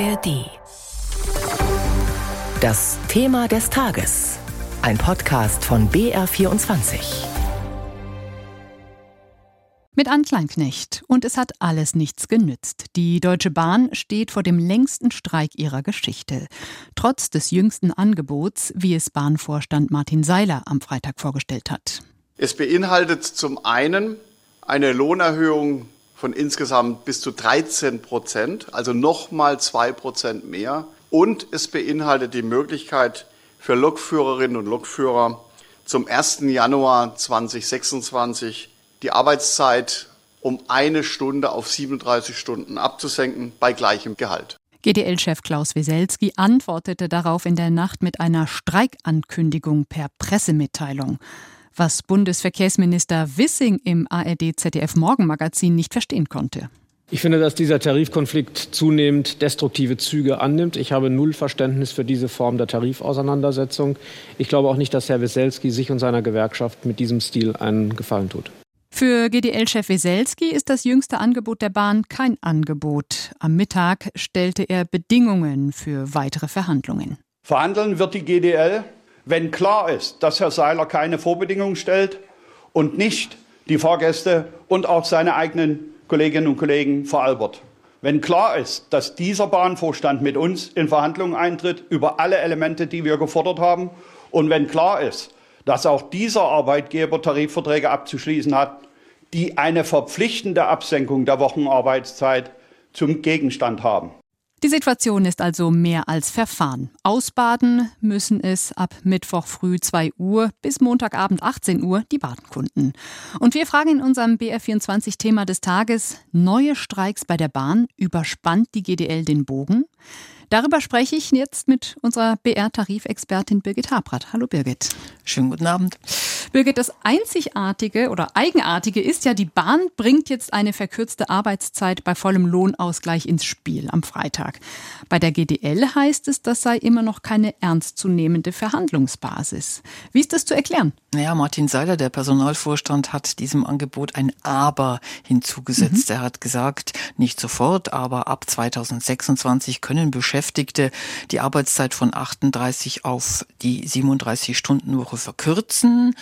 ARD. Das Thema des Tages. Ein Podcast von BR24. Mit Ann Kleinknecht. Und es hat alles nichts genützt. Die Deutsche Bahn steht vor dem längsten Streik ihrer Geschichte. Trotz des jüngsten Angebots, wie es Bahnvorstand Martin Seiler am Freitag vorgestellt hat. Es beinhaltet zum einen eine Lohnerhöhung von insgesamt bis zu 13 Prozent, also nochmal zwei Prozent mehr. Und es beinhaltet die Möglichkeit für Lokführerinnen und Lokführer zum 1. Januar 2026 die Arbeitszeit um eine Stunde auf 37 Stunden abzusenken bei gleichem Gehalt. GDL-Chef Klaus Wieselski antwortete darauf in der Nacht mit einer Streikankündigung per Pressemitteilung was Bundesverkehrsminister Wissing im ARD-ZDF Morgenmagazin nicht verstehen konnte. Ich finde, dass dieser Tarifkonflikt zunehmend destruktive Züge annimmt. Ich habe null Verständnis für diese Form der Tarifauseinandersetzung. Ich glaube auch nicht, dass Herr Weselski sich und seiner Gewerkschaft mit diesem Stil einen Gefallen tut. Für GDL-Chef Weselski ist das jüngste Angebot der Bahn kein Angebot. Am Mittag stellte er Bedingungen für weitere Verhandlungen. Verhandeln wird die GDL wenn klar ist, dass Herr Seiler keine Vorbedingungen stellt und nicht die Fahrgäste und auch seine eigenen Kolleginnen und Kollegen veralbert. Wenn klar ist, dass dieser Bahnvorstand mit uns in Verhandlungen eintritt über alle Elemente, die wir gefordert haben, und wenn klar ist, dass auch dieser Arbeitgeber Tarifverträge abzuschließen hat, die eine verpflichtende Absenkung der Wochenarbeitszeit zum Gegenstand haben. Die Situation ist also mehr als verfahren. Ausbaden müssen es ab Mittwoch früh 2 Uhr bis Montagabend 18 Uhr die Badenkunden. Und wir fragen in unserem BR24-Thema des Tages, neue Streiks bei der Bahn, überspannt die GDL den Bogen? Darüber spreche ich jetzt mit unserer BR-Tarifexpertin Birgit Habrath. Hallo Birgit. Schönen guten Abend. Birgit, das Einzigartige oder Eigenartige ist ja, die Bahn bringt jetzt eine verkürzte Arbeitszeit bei vollem Lohnausgleich ins Spiel am Freitag. Bei der GDL heißt es, das sei immer noch keine ernstzunehmende Verhandlungsbasis. Wie ist das zu erklären? Naja, Martin Seiler, der Personalvorstand, hat diesem Angebot ein Aber hinzugesetzt. Mhm. Er hat gesagt, nicht sofort, aber ab 2026 können Beschäftigte die Arbeitszeit von 38 auf die 37 Stunden Woche verkürzen.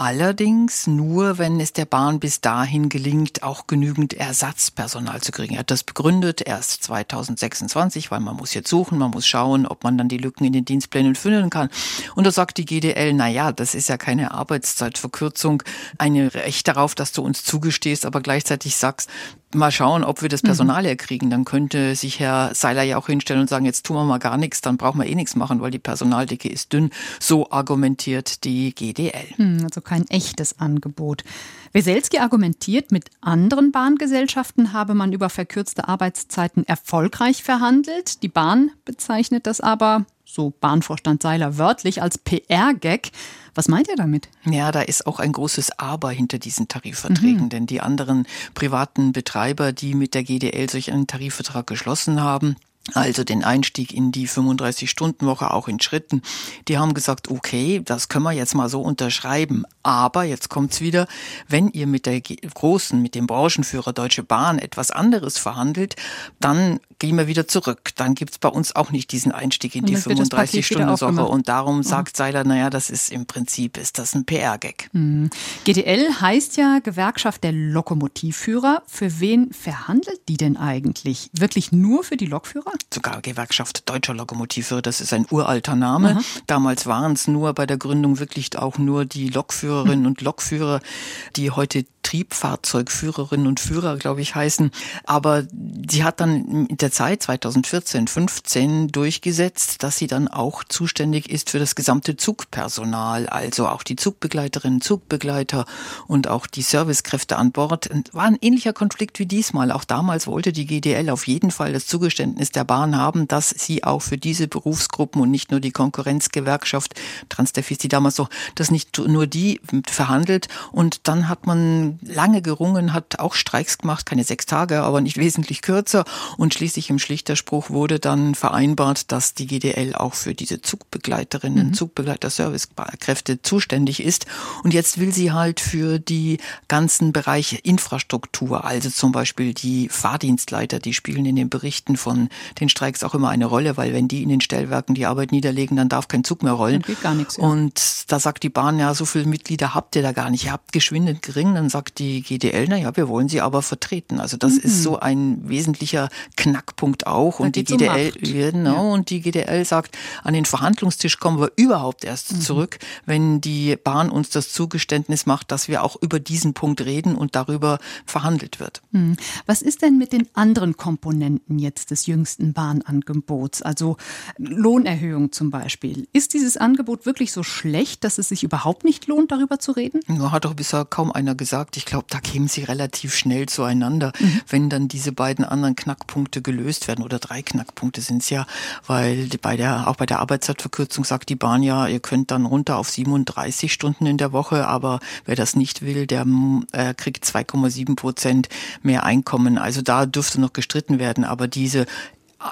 Allerdings nur, wenn es der Bahn bis dahin gelingt, auch genügend Ersatzpersonal zu kriegen. Er hat das begründet erst 2026, weil man muss jetzt suchen, man muss schauen, ob man dann die Lücken in den Dienstplänen füllen kann. Und da sagt die GDL, na ja, das ist ja keine Arbeitszeitverkürzung, eine Recht darauf, dass du uns zugestehst, aber gleichzeitig sagst, mal schauen, ob wir das mhm. Personal herkriegen. Dann könnte sich Herr Seiler ja auch hinstellen und sagen, jetzt tun wir mal gar nichts, dann brauchen wir eh nichts machen, weil die Personaldicke ist dünn. So argumentiert die GDL. Hm, also kein echtes Angebot. Weselski argumentiert, mit anderen Bahngesellschaften habe man über verkürzte Arbeitszeiten erfolgreich verhandelt. Die Bahn bezeichnet das aber, so Bahnvorstand Seiler wörtlich, als PR-Gag. Was meint er damit? Ja, da ist auch ein großes Aber hinter diesen Tarifverträgen, mhm. denn die anderen privaten Betreiber, die mit der GDL solch einen Tarifvertrag geschlossen haben, also den Einstieg in die 35-Stunden-Woche auch in Schritten. Die haben gesagt, okay, das können wir jetzt mal so unterschreiben. Aber jetzt kommt's wieder, wenn ihr mit der großen, mit dem Branchenführer Deutsche Bahn etwas anderes verhandelt, dann gehen wir wieder zurück. Dann gibt's bei uns auch nicht diesen Einstieg in die 35-Stunden-Woche. Und darum sagt Seiler, naja, das ist im Prinzip, ist das ein PR-Gag. Mhm. GDL heißt ja Gewerkschaft der Lokomotivführer. Für wen verhandelt die denn eigentlich? Wirklich nur für die Lokführer? sogar Gewerkschaft Deutscher Lokomotive, das ist ein uralter Name. Aha. Damals waren es nur bei der Gründung wirklich auch nur die Lokführerinnen und Lokführer, die heute Triebfahrzeugführerinnen und Führer, glaube ich, heißen. Aber sie hat dann in der Zeit 2014, 15 durchgesetzt, dass sie dann auch zuständig ist für das gesamte Zugpersonal, also auch die Zugbegleiterinnen, Zugbegleiter und auch die Servicekräfte an Bord. War ein ähnlicher Konflikt wie diesmal. Auch damals wollte die GDL auf jeden Fall das Zugeständnis der Bahn haben, dass sie auch für diese Berufsgruppen und nicht nur die Konkurrenzgewerkschaft Transdefis, die damals so, dass nicht nur die verhandelt. Und dann hat man lange gerungen, hat auch Streiks gemacht, keine sechs Tage, aber nicht wesentlich kürzer. Und schließlich im Schlichterspruch wurde dann vereinbart, dass die GDL auch für diese Zugbegleiterinnen, mhm. Zugbegleiter, Servicekräfte zuständig ist. Und jetzt will sie halt für die ganzen Bereiche Infrastruktur, also zum Beispiel die Fahrdienstleiter, die spielen in den Berichten von den Streiks auch immer eine Rolle, weil wenn die in den Stellwerken die Arbeit niederlegen, dann darf kein Zug mehr rollen. Dann geht gar nichts. Ja. Und da sagt die Bahn, ja, so viele Mitglieder habt ihr da gar nicht. Ihr habt geschwindend gering. Dann sagt die GDL, na ja, wir wollen sie aber vertreten. Also das mhm. ist so ein wesentlicher Knackpunkt auch. Und die GDL, um genau, ja. und die GDL sagt, an den Verhandlungstisch kommen wir überhaupt erst mhm. zurück, wenn die Bahn uns das Zugeständnis macht, dass wir auch über diesen Punkt reden und darüber verhandelt wird. Mhm. Was ist denn mit den anderen Komponenten jetzt des jüngsten Bahnangebots? Also Lohnerhöhung zum Beispiel. Ist dieses Angebot wirklich so schlecht, dass es sich überhaupt nicht lohnt, darüber zu reden? Ja, hat doch bisher kaum einer gesagt. Ich glaube, da kämen sie relativ schnell zueinander, mhm. wenn dann diese beiden anderen Knackpunkte gelöst werden. Oder drei Knackpunkte sind es ja, weil bei der, auch bei der Arbeitszeitverkürzung sagt die Bahn ja, ihr könnt dann runter auf 37 Stunden in der Woche, aber wer das nicht will, der äh, kriegt 2,7 Prozent mehr Einkommen. Also da dürfte noch gestritten werden. Aber diese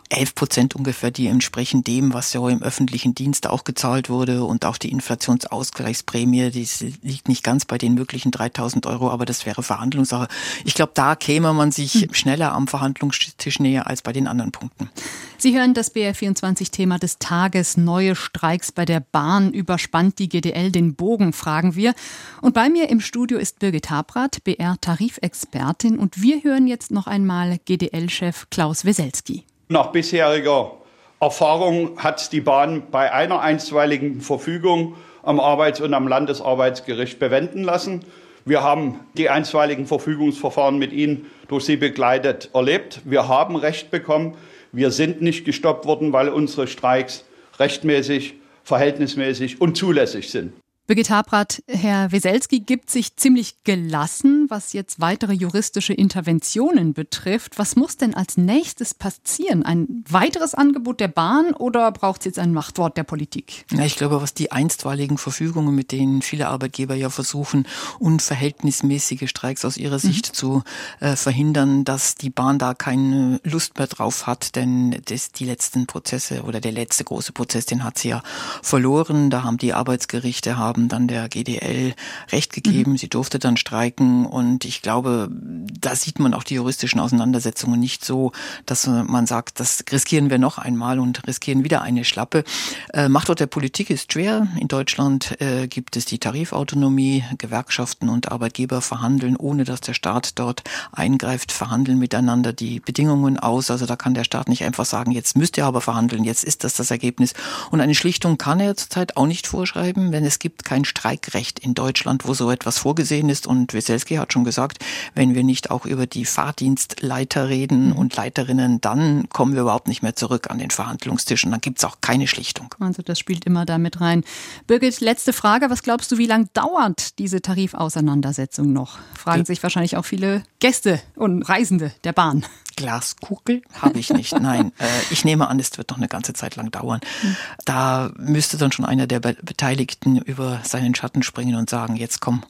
11 Prozent ungefähr, die entsprechen dem, was ja im öffentlichen Dienst auch gezahlt wurde und auch die Inflationsausgleichsprämie, die liegt nicht ganz bei den möglichen 3000 Euro, aber das wäre Verhandlungssache. Ich glaube, da käme man sich hm. schneller am Verhandlungstisch näher als bei den anderen Punkten. Sie hören das BR24-Thema des Tages. Neue Streiks bei der Bahn. Überspannt die GDL den Bogen, fragen wir. Und bei mir im Studio ist Birgit Habrath, BR-Tarifexpertin. Und wir hören jetzt noch einmal GDL-Chef Klaus Weselski. Nach bisheriger Erfahrung hat die Bahn bei einer einstweiligen Verfügung am Arbeits- und am Landesarbeitsgericht bewenden lassen. Wir haben die einstweiligen Verfügungsverfahren mit Ihnen durch Sie begleitet erlebt. Wir haben Recht bekommen. Wir sind nicht gestoppt worden, weil unsere Streiks rechtmäßig, verhältnismäßig und zulässig sind. Habrath, Herr Weselski gibt sich ziemlich gelassen, was jetzt weitere juristische Interventionen betrifft. Was muss denn als nächstes passieren? Ein weiteres Angebot der Bahn oder braucht es jetzt ein Machtwort der Politik? Ja, ich glaube, was die einstweiligen Verfügungen, mit denen viele Arbeitgeber ja versuchen, unverhältnismäßige Streiks aus ihrer Sicht mhm. zu äh, verhindern, dass die Bahn da keine Lust mehr drauf hat, denn das, die letzten Prozesse oder der letzte große Prozess, den hat sie ja verloren. Da haben die Arbeitsgerichte haben haben dann der GDL Recht gegeben. Mhm. Sie durfte dann streiken und ich glaube, da sieht man auch die juristischen Auseinandersetzungen nicht so, dass man sagt, das riskieren wir noch einmal und riskieren wieder eine Schlappe. Äh, Machtwort der Politik ist schwer. In Deutschland äh, gibt es die Tarifautonomie. Gewerkschaften und Arbeitgeber verhandeln, ohne dass der Staat dort eingreift, verhandeln miteinander die Bedingungen aus. Also da kann der Staat nicht einfach sagen, jetzt müsst ihr aber verhandeln, jetzt ist das das Ergebnis. Und eine Schlichtung kann er zurzeit auch nicht vorschreiben, wenn es gibt kein Streikrecht in Deutschland, wo so etwas vorgesehen ist. Und Weselski hat schon gesagt, wenn wir nicht auch über die Fahrdienstleiter reden mhm. und Leiterinnen, dann kommen wir überhaupt nicht mehr zurück an den Verhandlungstisch und dann gibt es auch keine Schlichtung. Also das spielt immer damit rein. Birgit, letzte Frage. Was glaubst du, wie lange dauert diese Tarifauseinandersetzung noch? Fragen sich wahrscheinlich auch viele Gäste und Reisende der Bahn. Glaskugel habe ich nicht. Nein, äh, ich nehme an, es wird noch eine ganze Zeit lang dauern. Mhm. Da müsste dann schon einer der Beteiligten seinen Schatten springen und sagen, jetzt komm,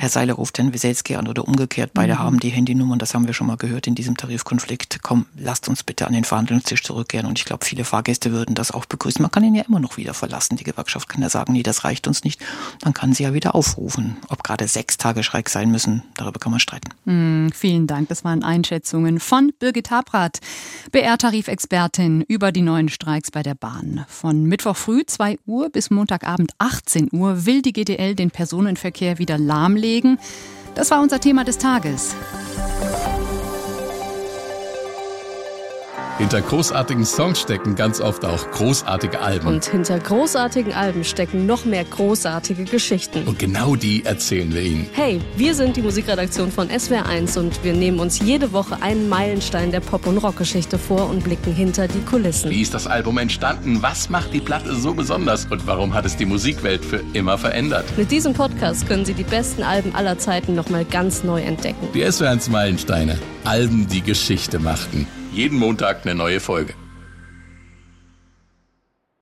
Herr Seiler ruft Herrn Wieselski an oder umgekehrt. Beide mhm. haben die Handynummern, das haben wir schon mal gehört in diesem Tarifkonflikt. Komm, lasst uns bitte an den Verhandlungstisch zurückkehren. Und ich glaube, viele Fahrgäste würden das auch begrüßen. Man kann ihn ja immer noch wieder verlassen. Die Gewerkschaft kann ja sagen, nee, das reicht uns nicht. Dann kann sie ja wieder aufrufen. Ob gerade sechs Tage Schreck sein müssen, darüber kann man streiten. Mhm, vielen Dank. Das waren Einschätzungen von Birgit Habrath, BR-Tarifexpertin über die neuen Streiks bei der Bahn. Von Mittwoch früh 2 Uhr bis Montagabend 18 Uhr will die GDL den Personenverkehr wieder lahmlegen legen. Das war unser Thema des Tages. Hinter großartigen Songs stecken ganz oft auch großartige Alben. Und hinter großartigen Alben stecken noch mehr großartige Geschichten. Und genau die erzählen wir Ihnen. Hey, wir sind die Musikredaktion von SWR1 und wir nehmen uns jede Woche einen Meilenstein der Pop- und Rockgeschichte vor und blicken hinter die Kulissen. Wie ist das Album entstanden? Was macht die Platte so besonders? Und warum hat es die Musikwelt für immer verändert? Mit diesem Podcast können Sie die besten Alben aller Zeiten nochmal ganz neu entdecken. Die SWR1 Meilensteine. Alben, die Geschichte machten. Jeden Montag eine neue Folge.